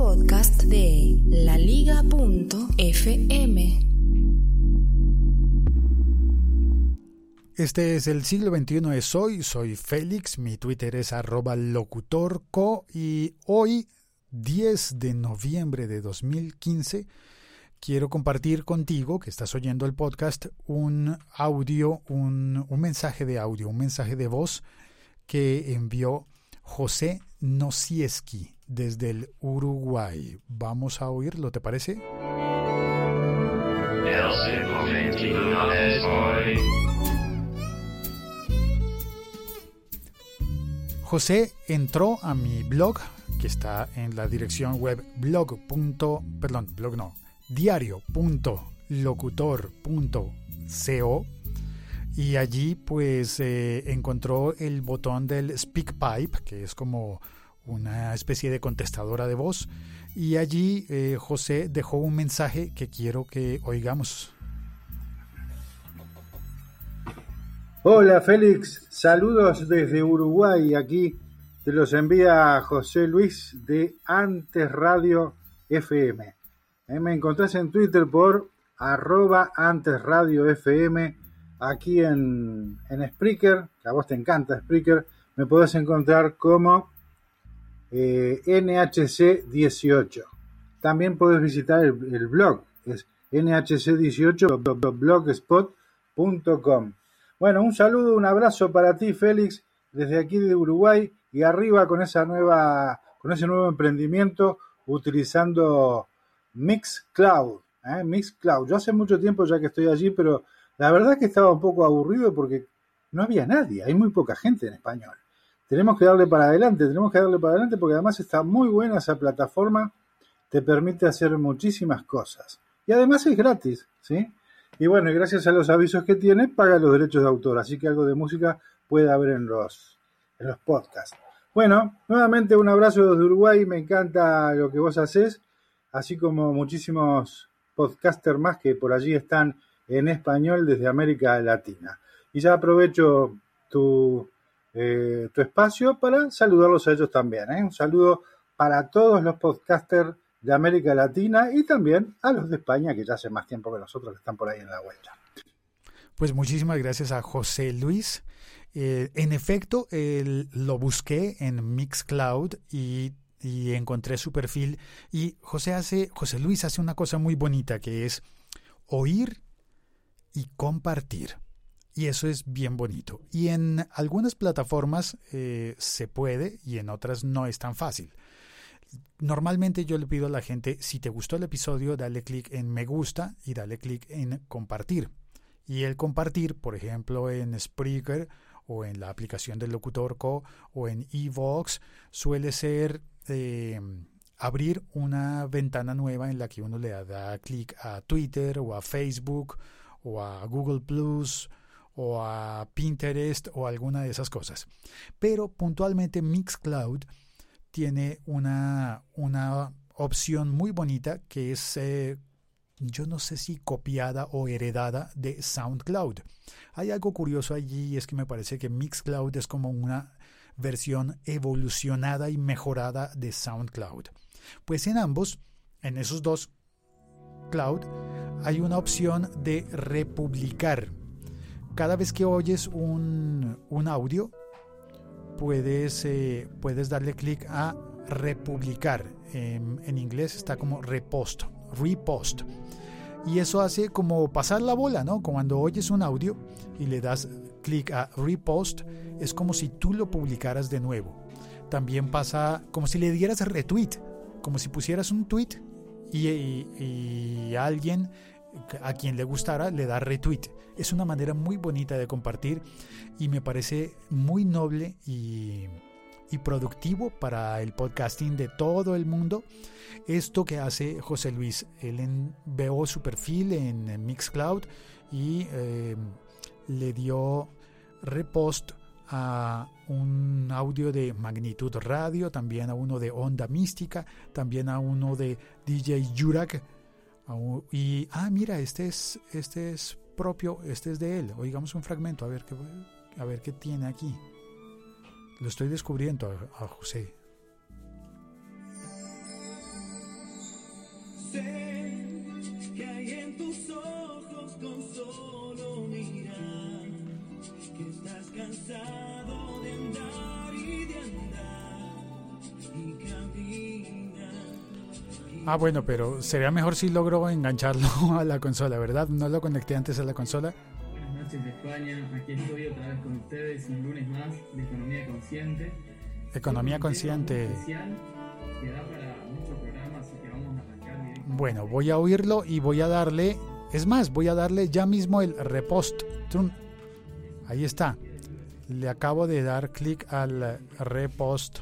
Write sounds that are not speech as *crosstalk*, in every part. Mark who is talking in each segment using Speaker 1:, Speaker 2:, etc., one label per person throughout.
Speaker 1: podcast de laliga.fm.
Speaker 2: Este es el siglo XXI de Soy, soy Félix, mi Twitter es arroba locutorco y hoy, 10 de noviembre de 2015, quiero compartir contigo, que estás oyendo el podcast, un audio, un, un mensaje de audio, un mensaje de voz que envió José Nosieski desde el Uruguay. Vamos a oírlo, ¿te parece? José entró a mi blog, que está en la dirección web blog. perdón, blog no, diario.locutor.co y allí pues eh, encontró el botón del SpeakPipe, que es como una especie de contestadora de voz, y allí eh, José dejó un mensaje que quiero que oigamos.
Speaker 3: Hola Félix, saludos desde Uruguay, aquí te los envía José Luis de Antes Radio FM. Eh, me encontrás en Twitter por arroba Antes Radio FM aquí en, en Spreaker, que a vos te encanta Spreaker, me podés encontrar como eh, NHC18. También podés visitar el, blog, es nhc18blogspot.com. Bueno, un saludo, un abrazo para ti, Félix, desde aquí de Uruguay y arriba con esa nueva, con ese nuevo emprendimiento utilizando Mixcloud. ¿eh? Mixcloud. Yo hace mucho tiempo ya que estoy allí, pero la verdad que estaba un poco aburrido porque no había nadie, hay muy poca gente en español. Tenemos que darle para adelante, tenemos que darle para adelante porque además está muy buena esa plataforma, te permite hacer muchísimas cosas. Y además es gratis, ¿sí? Y bueno, gracias a los avisos que tiene, paga los derechos de autor, así que algo de música puede haber en los, en los podcasts. Bueno, nuevamente un abrazo desde Uruguay, me encanta lo que vos haces, así como muchísimos podcasters más que por allí están en español desde América Latina. Y ya aprovecho tu, eh, tu espacio para saludarlos a ellos también. ¿eh? Un saludo para todos los podcasters de América Latina y también a los de España, que ya hace más tiempo que nosotros que están por ahí en la vuelta.
Speaker 2: Pues muchísimas gracias a José Luis. Eh, en efecto, lo busqué en Mixcloud y, y encontré su perfil. Y José, hace, José Luis hace una cosa muy bonita que es oír y compartir. Y eso es bien bonito. Y en algunas plataformas eh, se puede y en otras no es tan fácil. Normalmente yo le pido a la gente, si te gustó el episodio, dale clic en me gusta y dale clic en compartir. Y el compartir, por ejemplo, en Spreaker o en la aplicación del Locutor Co o en Evox, suele ser eh, abrir una ventana nueva en la que uno le da clic a Twitter o a Facebook o a Google Plus o a Pinterest o alguna de esas cosas. Pero puntualmente Mixcloud tiene una, una opción muy bonita que es, eh, yo no sé si copiada o heredada de SoundCloud. Hay algo curioso allí es que me parece que Mixcloud es como una versión evolucionada y mejorada de SoundCloud. Pues en ambos, en esos dos cloud, hay una opción de republicar. Cada vez que oyes un, audio, puedes, eh, puedes darle clic a republicar. En, en, inglés está como repost, repost. Y eso hace como pasar la bola, ¿no? Cuando oyes un audio y le das clic a repost, es como si tú lo publicaras de nuevo. También pasa como si le dieras retweet, como si pusieras un tweet y, alguien a quien le gustara le da retweet. Es una manera muy bonita de compartir y me parece muy noble y, productivo para el podcasting de todo el mundo. Esto que hace José Luis, él en, veo su perfil en, Mixcloud y eh, le dio repost a un audio de Magnitud Radio, también a uno de Onda Mística, también a uno de DJ Jurak. Y, ah, mira, este es, este es propio, este es de él. Oigamos un fragmento, a ver qué, a ver qué tiene aquí. Lo estoy descubriendo a, a José. Ah, bueno, pero sería mejor si logro engancharlo *laughs* a la consola, ¿verdad? No lo conecté antes a la consola.
Speaker 1: Buenas noches España, aquí estoy otra vez con ustedes, un lunes más de Economía Consciente.
Speaker 2: Economía Consciente.
Speaker 1: Especial que da para muchos programas y que vamos a arrancar.
Speaker 2: Bueno, voy a oírlo y voy a darle, es más, voy a darle ya mismo el repost. Ahí está. Le acabo de dar clic al repost.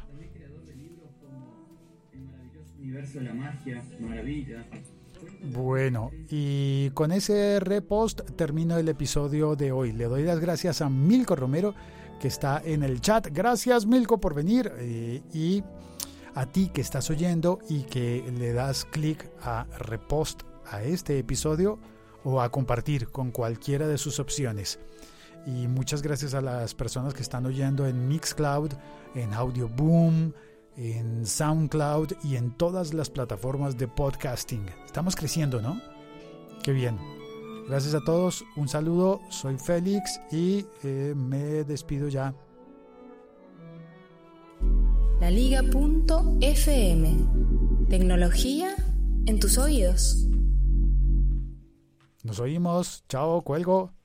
Speaker 1: Universo de la magia, Maravilla.
Speaker 2: Bueno, y con ese repost termino el episodio de hoy. Le doy las gracias a Milko Romero que está en el chat. Gracias Milko por venir eh, y a ti que estás oyendo y que le das clic a repost a este episodio o a compartir con cualquiera de sus opciones. Y muchas gracias a las personas que están oyendo en Mixcloud, en Audio Boom, en SoundCloud y en todas las plataformas de podcasting. Estamos creciendo, ¿no? Qué bien. Gracias a todos, un saludo, soy Félix y eh, me despido ya.
Speaker 4: La Liga.fm. Tecnología en tus oídos.
Speaker 2: Nos oímos, chao, cuelgo.